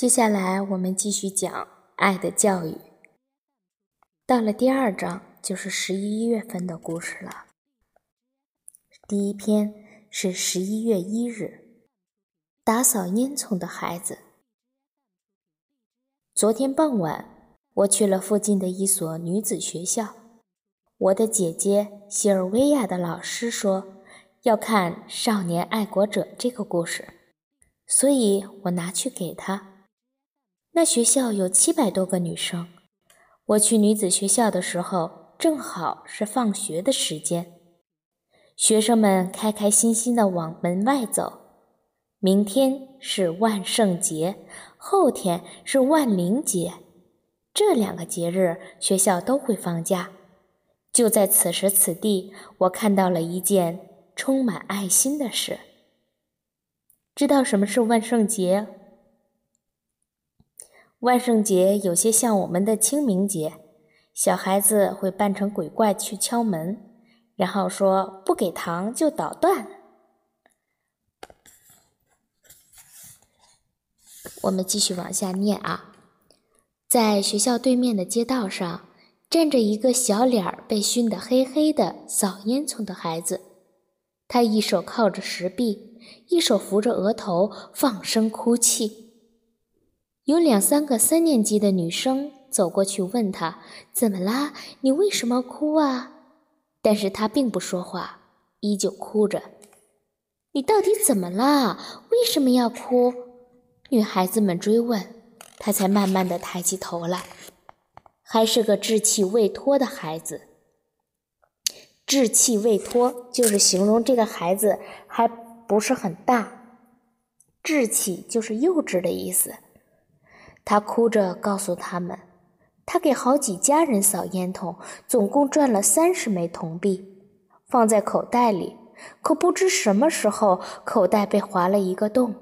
接下来我们继续讲爱的教育。到了第二章，就是十一月份的故事了。第一篇是十一月一日，打扫烟囱的孩子。昨天傍晚，我去了附近的一所女子学校。我的姐姐西尔维亚的老师说要看《少年爱国者》这个故事，所以我拿去给她。那学校有七百多个女生。我去女子学校的时候，正好是放学的时间，学生们开开心心地往门外走。明天是万圣节，后天是万灵节，这两个节日学校都会放假。就在此时此地，我看到了一件充满爱心的事。知道什么是万圣节？万圣节有些像我们的清明节，小孩子会扮成鬼怪去敲门，然后说不给糖就捣蛋。我们继续往下念啊，在学校对面的街道上，站着一个小脸儿被熏得黑黑的扫烟囱的孩子，他一手靠着石壁，一手扶着额头，放声哭泣。有两三个三年级的女生走过去问他：“怎么啦？你为什么哭啊？”但是他并不说话，依旧哭着。“你到底怎么啦？为什么要哭？”女孩子们追问，他才慢慢的抬起头来，还是个稚气未脱的孩子。稚气未脱就是形容这个孩子还不是很大，稚气就是幼稚的意思。他哭着告诉他们，他给好几家人扫烟筒，总共赚了三十枚铜币，放在口袋里。可不知什么时候，口袋被划了一个洞，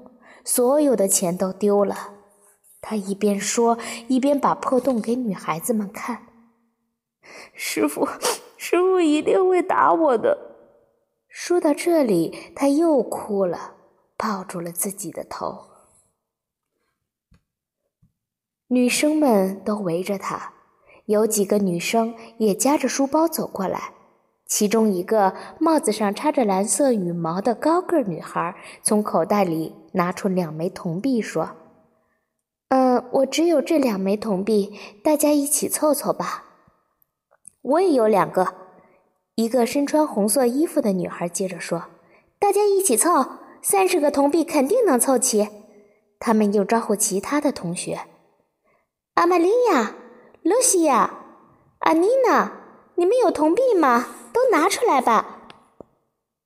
所有的钱都丢了。他一边说，一边把破洞给女孩子们看。师傅，师傅一定会打我的。说到这里，他又哭了，抱住了自己的头。女生们都围着他，有几个女生也夹着书包走过来。其中一个帽子上插着蓝色羽毛的高个女孩，从口袋里拿出两枚铜币，说：“嗯，我只有这两枚铜币，大家一起凑凑吧。”我也有两个。一个身穿红色衣服的女孩接着说：“大家一起凑，三十个铜币肯定能凑齐。”他们又招呼其他的同学。阿玛利亚、露西亚、阿妮娜，你们有铜币吗？都拿出来吧！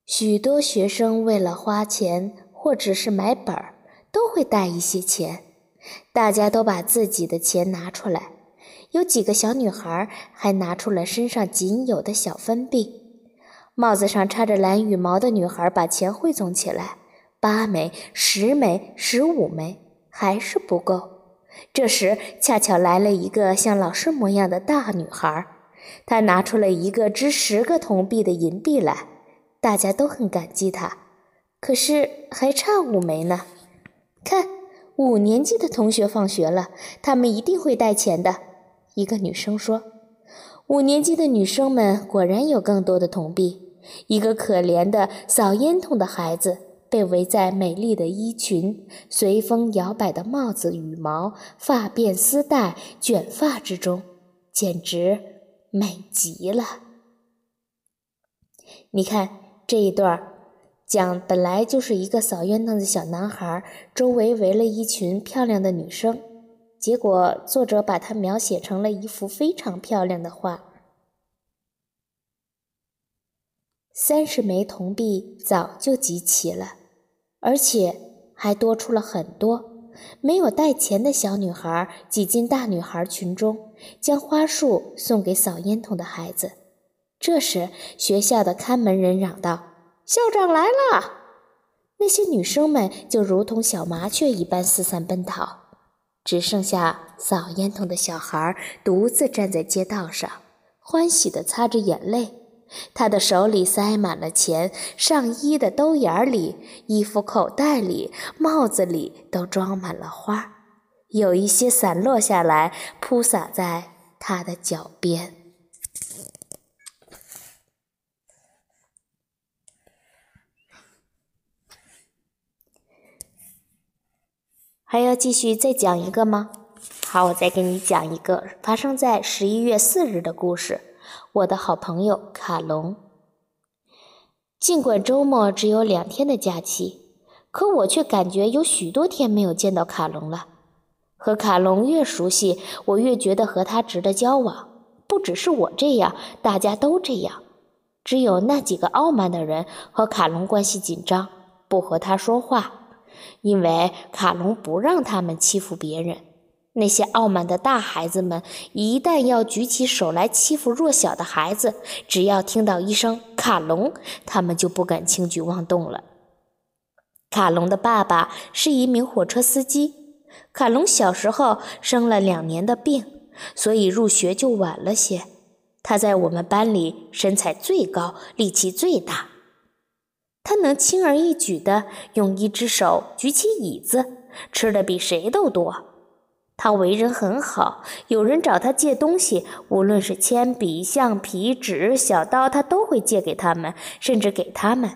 许多学生为了花钱或者是买本儿，都会带一些钱。大家都把自己的钱拿出来。有几个小女孩还拿出了身上仅有的小分币。帽子上插着蓝羽毛的女孩把钱汇总起来，八枚、十枚、十五枚，还是不够。这时，恰巧来了一个像老师模样的大女孩，她拿出了一个值十个铜币的银币来，大家都很感激她。可是还差五枚呢。看，五年级的同学放学了，他们一定会带钱的。一个女生说：“五年级的女生们果然有更多的铜币。”一个可怜的扫烟筒的孩子。被围在美丽的衣裙、随风摇摆的帽子羽毛、发辫丝带、卷发之中，简直美极了。你看这一段讲本来就是一个扫烟筒的小男孩，周围围了一群漂亮的女生，结果作者把它描写成了一幅非常漂亮的画。三十枚铜币早就集齐了。而且还多出了很多没有带钱的小女孩挤进大女孩群中，将花束送给扫烟筒的孩子。这时，学校的看门人嚷道：“校长来了！”那些女生们就如同小麻雀一般四散奔逃，只剩下扫烟筒的小孩独自站在街道上，欢喜地擦着眼泪。他的手里塞满了钱，上衣的兜眼里、衣服口袋里、帽子里都装满了花，有一些散落下来，铺洒在他的脚边。还要继续再讲一个吗？好，我再给你讲一个发生在十一月四日的故事。我的好朋友卡隆。尽管周末只有两天的假期，可我却感觉有许多天没有见到卡隆了。和卡隆越熟悉，我越觉得和他值得交往。不只是我这样，大家都这样。只有那几个傲慢的人和卡隆关系紧张，不和他说话。因为卡隆不让他们欺负别人，那些傲慢的大孩子们一旦要举起手来欺负弱小的孩子，只要听到一声“卡隆”，他们就不敢轻举妄动了。卡隆的爸爸是一名火车司机，卡隆小时候生了两年的病，所以入学就晚了些。他在我们班里身材最高，力气最大。他能轻而易举地用一只手举起椅子，吃的比谁都多。他为人很好，有人找他借东西，无论是铅笔、橡皮、纸、小刀，他都会借给他们，甚至给他们。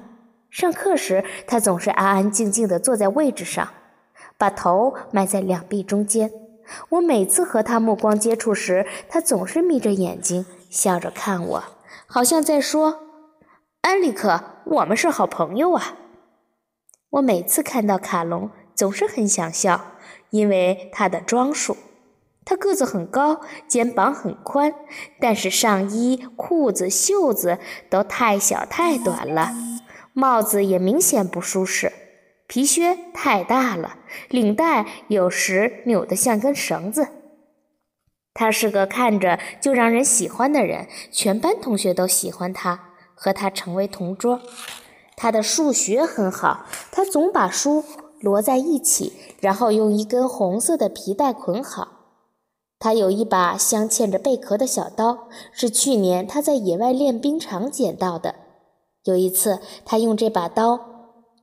上课时，他总是安安静静地坐在位置上，把头埋在两臂中间。我每次和他目光接触时，他总是眯着眼睛，笑着看我，好像在说。安利克，我们是好朋友啊！我每次看到卡隆，总是很想笑，因为他的装束。他个子很高，肩膀很宽，但是上衣、裤子、袖子都太小太短了，帽子也明显不舒适，皮靴太大了，领带有时扭得像根绳子。他是个看着就让人喜欢的人，全班同学都喜欢他。和他成为同桌，他的数学很好，他总把书摞在一起，然后用一根红色的皮带捆好。他有一把镶嵌着贝壳的小刀，是去年他在野外练兵场捡到的。有一次，他用这把刀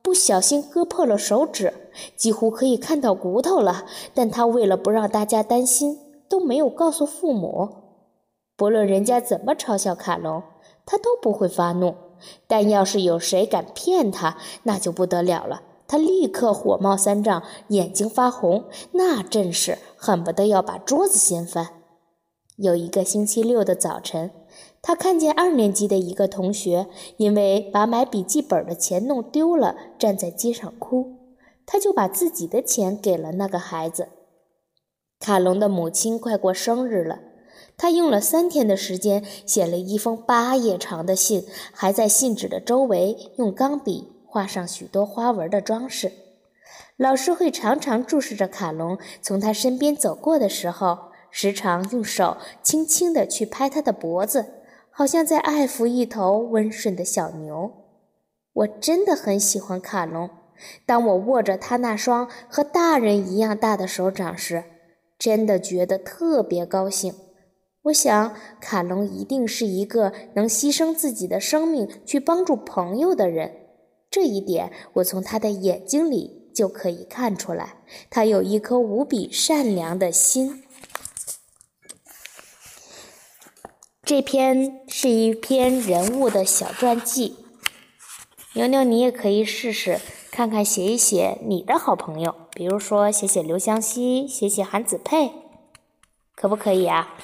不小心割破了手指，几乎可以看到骨头了，但他为了不让大家担心，都没有告诉父母。不论人家怎么嘲笑卡隆。他都不会发怒，但要是有谁敢骗他，那就不得了了。他立刻火冒三丈，眼睛发红，那阵势恨不得要把桌子掀翻。有一个星期六的早晨，他看见二年级的一个同学因为把买笔记本的钱弄丢了，站在街上哭，他就把自己的钱给了那个孩子。卡隆的母亲快过生日了。他用了三天的时间写了一封八页长的信，还在信纸的周围用钢笔画上许多花纹的装饰。老师会常常注视着卡隆从他身边走过的时候，时常用手轻轻地去拍他的脖子，好像在爱抚一头温顺的小牛。我真的很喜欢卡隆。当我握着他那双和大人一样大的手掌时，真的觉得特别高兴。我想，卡隆一定是一个能牺牲自己的生命去帮助朋友的人。这一点，我从他的眼睛里就可以看出来。他有一颗无比善良的心。这篇是一篇人物的小传记。牛牛，你也可以试试看看写一写你的好朋友，比如说写写刘湘西，写写韩子佩，可不可以啊？